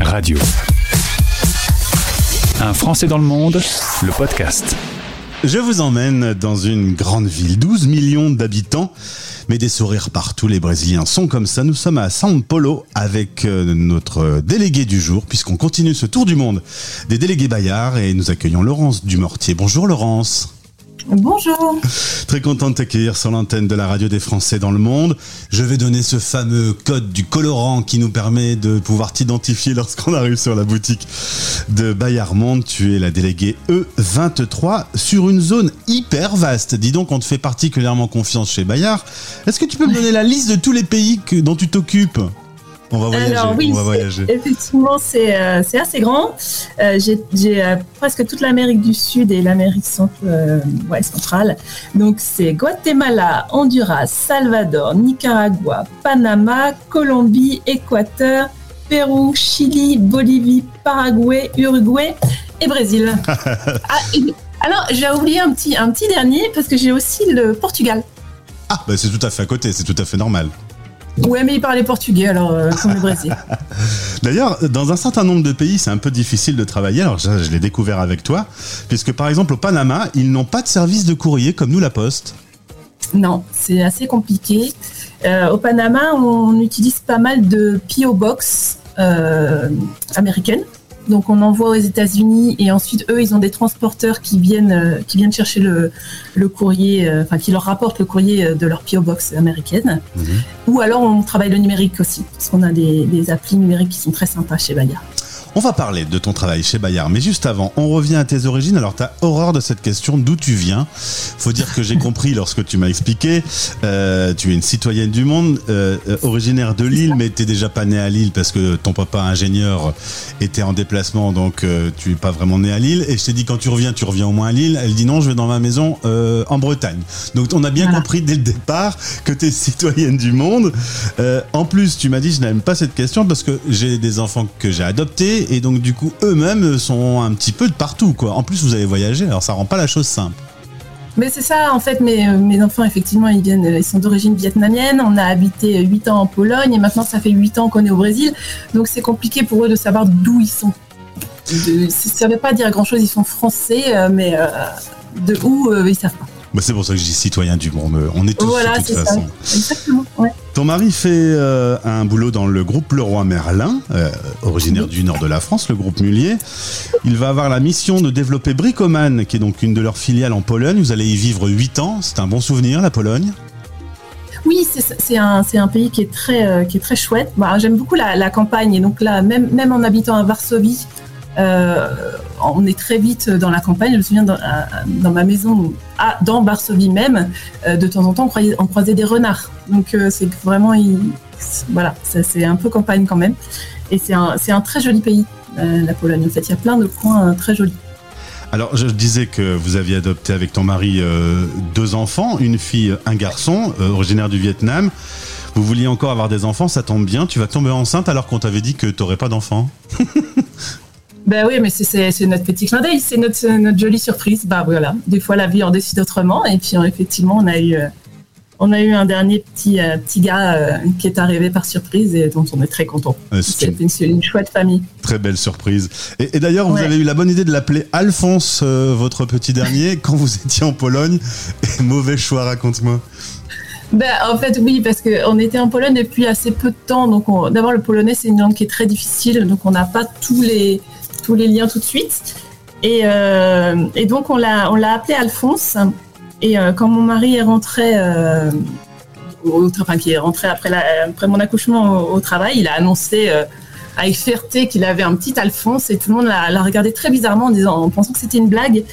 Radio. Un Français dans le monde, le podcast. Je vous emmène dans une grande ville, 12 millions d'habitants, mais des sourires partout. Les Brésiliens sont comme ça. Nous sommes à São Paulo avec euh, notre délégué du jour, puisqu'on continue ce tour du monde des délégués Bayard et nous accueillons Laurence Dumortier. Bonjour Laurence. Bonjour. Très content de t'accueillir sur l'antenne de la radio des Français dans le monde. Je vais donner ce fameux code du colorant qui nous permet de pouvoir t'identifier lorsqu'on arrive sur la boutique de Bayard Monde. Tu es la déléguée E23 sur une zone hyper vaste. Dis donc, on te fait particulièrement confiance chez Bayard. Est-ce que tu peux me donner la liste de tous les pays que, dont tu t'occupes? On va voyager. Alors oui, on va voyager. effectivement, c'est euh, assez grand. Euh, J'ai euh, presque toute l'Amérique du Sud et l'Amérique euh, ouais, centrale. Donc c'est Guatemala, Honduras, Salvador, Nicaragua, Panama, Colombie, Équateur, Pérou, Chili, Bolivie, Paraguay, Uruguay et Brésil. ah, et- alors j'ai oublié un petit, un petit dernier parce que j'ai aussi le Portugal. Ah, bah c'est tout à fait à côté, c'est tout à fait normal. Ouais, mais il parlait portugais alors euh, comme le Brésil. D'ailleurs, dans un certain nombre de pays, c'est un peu difficile de travailler. Alors, je, je l'ai découvert avec toi, puisque par exemple au Panama, ils n'ont pas de service de courrier comme nous, la Poste. Non, c'est assez compliqué. Euh, au Panama, on utilise pas mal de PO Box euh, américaines. Donc on envoie aux États-Unis et ensuite eux, ils ont des transporteurs qui viennent, euh, qui viennent chercher le, le courrier, euh, enfin qui leur rapportent le courrier euh, de leur PO Box américaine. Ou alors on travaille le numérique aussi, parce qu'on a des, des applis numériques qui sont très sympas chez Bayard. On va parler de ton travail chez Bayard, mais juste avant, on revient à tes origines. Alors, t'as horreur de cette question, d'où tu viens? Faut dire que j'ai compris lorsque tu m'as expliqué. Euh, tu es une citoyenne du monde, euh, euh, originaire de Lille, mais t'es déjà pas née à Lille parce que ton papa ingénieur était en déplacement, donc euh, tu es pas vraiment né à Lille. Et je t'ai dit quand tu reviens, tu reviens au moins à Lille. Elle dit non, je vais dans ma maison euh, en Bretagne. Donc, on a bien Voilà. compris dès le départ que tu es citoyenne du monde. Euh, en plus, tu m'as dit je n'aime pas cette question parce que j'ai des enfants que j'ai adoptés et donc du coup eux-mêmes sont un petit peu de partout quoi. En plus, vous avez voyagé, alors ça rend pas la chose simple. Mais c'est ça, en fait, mes, euh, mes enfants, effectivement, ils viennent, euh, ils sont d'origine vietnamienne. On a habité 8 ans en Pologne et maintenant, ça fait 8 ans qu'on est au Brésil. Donc, c'est compliqué pour eux de savoir d'où ils sont. De- ça ne veut pas dire grand-chose, ils sont français, euh, mais euh, de où, euh, ils savent pas. Bah, c'est pour ça que je dis citoyen du monde. On est tous Voilà, de toute ça. façon. Exactement, ouais. Ton mari fait euh, un boulot dans le groupe Leroy Merlin, euh, originaire du nord de la France, le groupe Mullier. Il va avoir la mission de développer Bricoman, qui est donc une de leurs filiales en Pologne. Vous allez y vivre 8 ans. C'est un bon souvenir, la Pologne? Oui, c'est- un, pays qui est très, euh, chouette. Bah, J'aime beaucoup la, campagne et donc là, même en habitant à Varsovie, euh, on est très vite dans la campagne. Je me souviens dans, ma maison, à, dans Varsovie même, euh, de temps en temps, on croisait, des renards. Donc euh, c'est vraiment, voilà, c'est un peu campagne quand même. Et c'est un, très joli pays, la Pologne. En fait, il y a plein de coins très jolis. Alors, je disais que vous aviez adopté avec ton mari deux enfants, une fille, un garçon, originaire du Vietnam. Vous vouliez encore avoir des enfants, ça tombe bien. Tu vas tomber enceinte alors qu'on t'avait dit que t'aurais pas d'enfants. Ben oui, mais c'est- notre petit clin d'œil, c'est notre, notre jolie surprise. Bah voilà, des fois la vie en décide autrement. Et puis euh, effectivement, on a eu, euh, on a eu un dernier petit, euh, petit gars euh, qui est arrivé par surprise et dont on est très content. Euh, c'est C'est une chouette famille. très belle surprise. Et, et d'ailleurs, vous avez eu la bonne idée de l'appeler Alphonse, euh, votre petit dernier, quand vous étiez en Pologne. Et mauvais choix, raconte-moi. Ben, en fait, oui, parce qu'on était en Pologne depuis assez peu de temps. Donc, d'abord, le polonais, c'est une langue qui est très difficile. Donc, on n'a pas tous les, tous les liens tout de suite. Et, euh, et donc, on l'a, on l'a appelé Alphonse. Et euh, quand mon mari est rentré, euh, au, enfin, qui est rentré après, la, après mon accouchement au, au travail, il a annoncé avec fierté qu'il avait un petit Alphonse. Et tout le monde l'a, l'a regardé très bizarrement en, disant, en pensant que c'était une blague.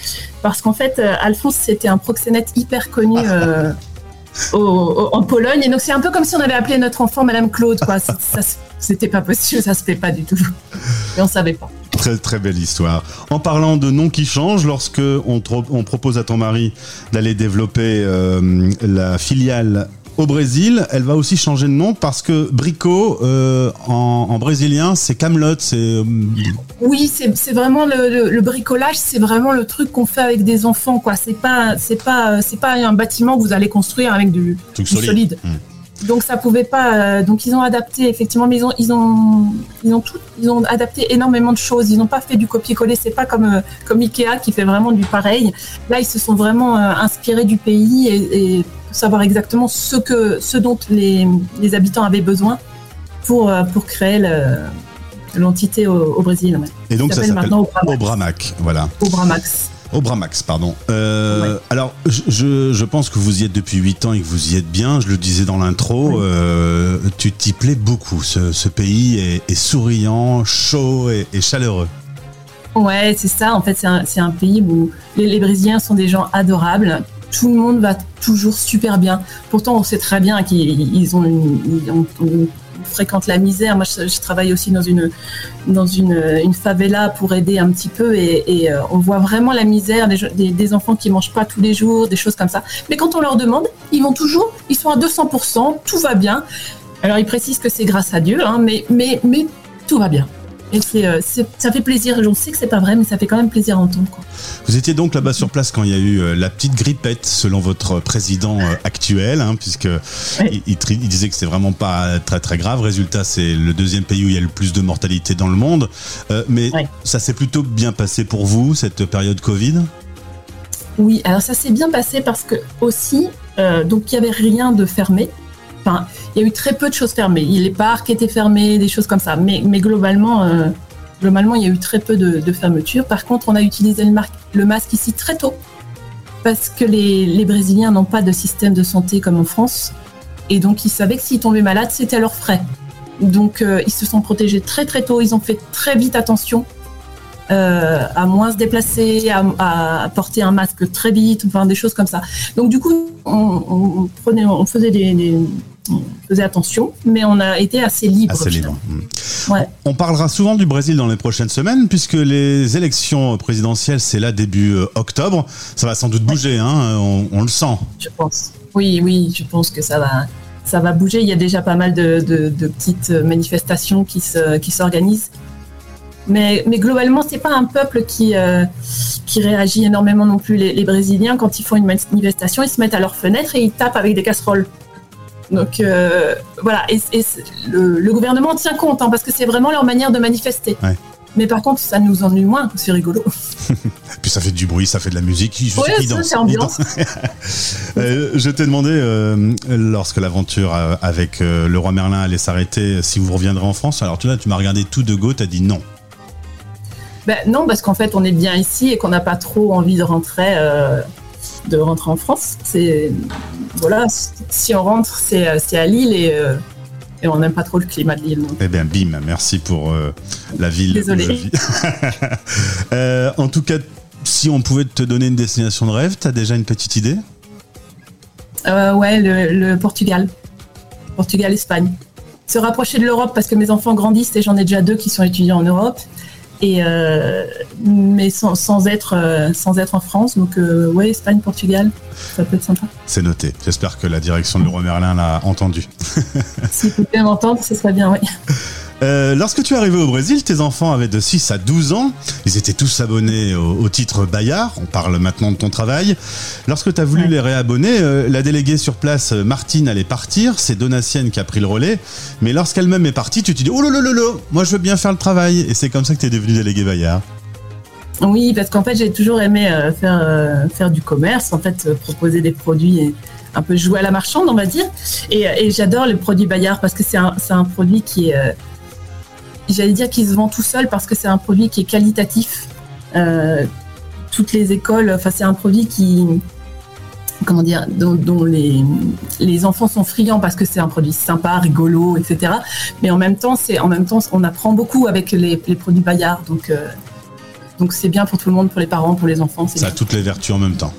Parce qu'en fait, Alphonse, c'était un proxénète hyper connu. au- au- en Pologne. Et donc, c'est un peu comme si on avait appelé notre enfant Madame Claude, quoi. C'est- ça C'était pas possible, ça se fait pas du tout. Et on savait pas. Très très belle histoire. En parlant de noms qui changent, lorsque on, propose à ton mari d'aller développer euh, la filiale au Brésil, elle va aussi changer de nom parce que Brico euh, en, en brésilien c'est Camelot, c'est euh, Oui, c'est c'est vraiment le, le- le bricolage, c'est vraiment le truc qu'on fait avec des enfants, quoi. C'est pas, c'est pas, c'est pas un bâtiment que vous allez construire avec du, solide. solide. Hmm. Donc ça pouvait pas. euh, donc ils ont adapté effectivement, mais ils ont ils ont ils ont tout, ils ont adapté énormément de choses. Ils n'ont pas fait du copier-coller. C'est pas comme euh, comme Ikea qui fait vraiment du pareil. Là ils se sont vraiment euh, inspirés du pays et, savoir exactement ce que ce dont les, les habitants avaient besoin pour pour créer le- l'entité au, au Brésil. Et donc ça s'appelle Obramax. Obramac, voilà. Obramax. Obramax, pardon. Euh, Alors, je- pense que vous y êtes depuis 8 ans et que vous y êtes bien. Je le disais dans l'intro. Oui. euh, tu t'y plais beaucoup. Ce, ce pays est, est souriant, chaud et, et chaleureux. Ouais, c'est ça. En fait, c'est un, c'est un pays où les, les Brésiliens sont des gens adorables. Tout le monde va toujours super bien. Pourtant, on sait très bien qu'ils ils ont une, ils ont- on fréquente la misère. Moi, je, travaille aussi dans une dans une, une favela pour aider un petit peu et, euh, on voit vraiment la misère des enfants qui mangent pas tous les jours, des choses comme ça. Mais quand on leur demande, ils vont toujours, ils sont à 200%, tout va bien. Alors, ils précisent que c'est grâce à Dieu, hein, mais mais mais tout va bien. Et c'est, euh, ça fait plaisir. On sait que c'est pas vrai, mais ça fait quand même plaisir à entendre. Quoi. Vous étiez donc là-bas sur place quand il y a eu euh, la petite grippette, selon votre président euh, actuel, hein, puisque il, il tri- il disait que c'est vraiment pas très très grave. Résultat, c'est le deuxième pays où il y a le plus de mortalité dans le monde. Euh, mais Ouais. ça s'est plutôt bien passé pour vous cette période Covid? Oui, alors ça s'est bien passé parce que aussi, euh, donc il y avait rien de fermé. Il y a eu très peu de choses fermées. Les parcs étaient fermés, des choses comme ça. Mais, euh, globalement, il y a eu très peu de, fermetures. Par contre, on a utilisé le, masque ici très tôt parce que les, les Brésiliens n'ont pas de système de santé comme en France. Et donc, ils savaient que s'ils tombaient malades, c'était à leurs frais. Donc, euh, ils se sont protégés très très tôt. Ils ont fait très vite attention euh, à moins se déplacer, à, à porter un masque très vite, enfin des choses comme ça. Donc du coup, on, on prenait, on faisait des, des- on faisait attention, mais on a été assez libre. Assez libre. Mm. Ouais. On parlera souvent du Brésil dans les prochaines semaines, puisque les élections présidentielles, c'est là début euh, octobre. Ça va sans doute bouger, hein, on, on le sent. Je pense. Oui, oui, je pense que ça va, ça va bouger. Il y a déjà pas mal de, de- de petites manifestations qui se, qui s'organisent. Mais, mais globalement, c'est pas un peuple qui, euh, qui réagit énormément non plus. Les, les Brésiliens, quand ils font une manifestation, ils se mettent à leur fenêtre et ils tapent avec des casseroles. Donc euh, voilà, et, le, le gouvernement en tient compte hein, parce que c'est vraiment leur manière de manifester. Ouais. Mais par contre, ça nous ennuie moins, c'est rigolo. Puis ça fait du bruit, ça fait de la musique. Je qu'ils ça, dansent, c'est ambiance. Euh, je t'ai demandé, euh, lorsque l'aventure euh, avec euh, le roi Merlin allait s'arrêter, si vous reviendrez en France. Alors tu là, tu m'as regardé tout de go, t'as dit non. Ben, non, parce qu'en fait, on est bien ici et qu'on n'a pas trop envie de rentrer, euh, de rentrer en France. C'est voilà, si on rentre, c'est euh, à Lille et, euh, et on n'aime pas trop le climat de Lille. Eh bien, bim, merci pour euh, la ville Désolée. où je vis. Euh, en tout cas, si on pouvait te donner une destination de rêve, t'as déjà une petite idée? Ouais, le, le Portugal, Portugal, Espagne. Se rapprocher de l'Europe parce que mes enfants grandissent et j'en ai déjà deux qui sont étudiants en Europe. Et euh, mais sans, sans être euh, sans être en France, donc euh, ouais, Espagne, Portugal, ça peut être sympa. C'est noté. J'espère que la direction de Leroy Merlin l'a entendu. Si vous pouvez m'entendre, ce serait bien, oui. Euh, lorsque tu es arrivé au Brésil, tes enfants avaient de 6 à 12 ans. Ils étaient tous abonnés au, au titre Bayard. On parle maintenant de ton travail. Lorsque tu as voulu Ouais. les réabonner, euh, la déléguée sur place, euh, Martine, allait partir. C'est Donatienne qui a pris le relais. Mais lorsqu'elle-même est partie, tu te dis Oh là là là là, moi je veux bien faire le travail. Et c'est comme ça que tu es devenu délégué Bayard. Oui, parce qu'en fait, j'ai toujours aimé faire, faire du commerce, en fait, proposer des produits et un peu jouer à la marchande, on va dire. Et, et j'adore le produit Bayard parce que c'est un, produit qui est, j'allais dire qu'il se vend tout seul parce que c'est un produit qui est qualitatif. Euh, toutes les écoles, enfin, c'est un produit qui, comment dire, dont, dont les, les enfants sont friands parce que c'est un produit sympa, rigolo, etc. Mais en même temps, c'est, en même temps, on apprend beaucoup avec les, les produits Bayard, donc. euh, donc c'est bien pour tout le monde, pour les parents, pour les enfants. Ça a toutes les vertus en même temps.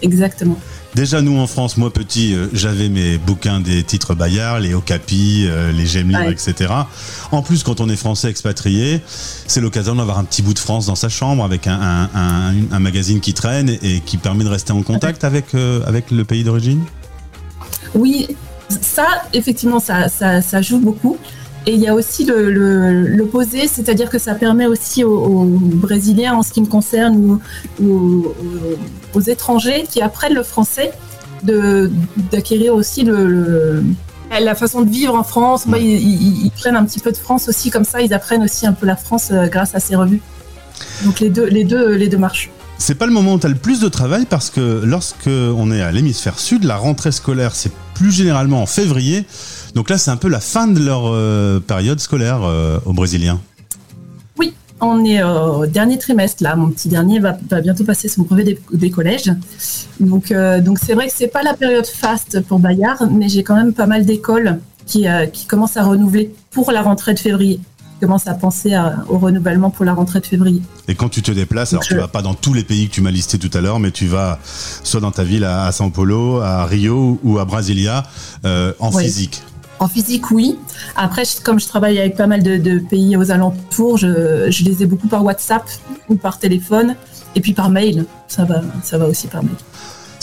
Exactement. Déjà, nous en France, moi petit, euh, j'avais mes bouquins des titres Bayard, les Okapi, euh, les J'aime Ouais. etc. En plus, quand on est français expatrié, c'est l'occasion d'avoir un petit bout de France dans sa chambre avec un, un- un- un magazine qui traîne et qui permet de rester en contact avec, euh, avec le pays d'origine? Oui, ça, effectivement, ça, ça, ça joue beaucoup. Et il y a aussi le- le- l'opposé, c'est-à-dire que ça permet aussi aux, Brésiliens, en ce qui me concerne, ou, ou aux, étrangers qui apprennent le français, d'acquérir aussi la façon de vivre en France. Bah, ils, prennent un petit peu de France aussi, comme ça, ils apprennent aussi un peu la France euh, grâce à ces revues. Donc les deux, les deux, les deux marchent. C'est pas le moment où tu as le plus de travail parce que lorsque on est à l'hémisphère sud, la rentrée scolaire c'est plus généralement en février. Donc là, c'est un peu la fin de leur euh, période scolaire euh, aux Brésiliens. Oui, on est au dernier trimestre là. Mon petit dernier va, bientôt passer son brevet des, collèges. Donc, donc c'est vrai que c'est pas la période faste pour Bayard, mais j'ai quand même pas mal d'écoles qui, qui commencent à renouveler pour la rentrée de février commence à penser au renouvellement pour la rentrée de février. Et quand tu te déplaces, alors tu vas pas dans tous les pays que tu m'as listés tout à l'heure, mais tu vas soit dans ta ville à, São Paulo, à Rio ou à Brasilia euh, en physique. En physique, oui. Après, comme je travaille avec pas mal de, pays aux alentours, je, je, les ai beaucoup par WhatsApp ou par téléphone, et puis par mail. Ça va, ça va aussi par mail.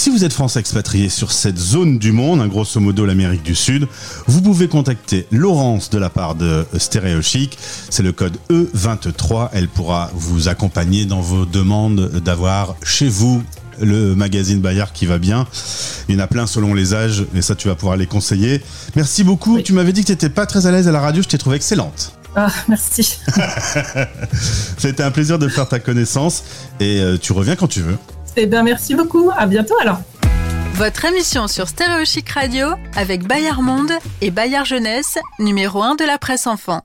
Si vous êtes français expatrié sur cette zone du monde, hein, grosso modo l'Amérique du Sud, vous pouvez contacter Laurence de la part de Stéréo Chic. C'est le code E23. Elle pourra vous accompagner dans vos demandes d'avoir chez vous le magazine Bayard qui va bien. Il y en a plein selon les âges, et ça tu vas pouvoir les conseiller. Merci beaucoup. Tu m'avais dit que tu n'étais pas très à l'aise à la radio, je t'ai trouvé excellente. Ah, merci. C'était un plaisir de faire ta connaissance et euh, tu reviens quand tu veux. Eh bien, merci beaucoup. À bientôt alors. Votre émission sur Stéréo Chic Radio avec Bayard Monde et Bayard Jeunesse, numéro 1 de la presse enfant.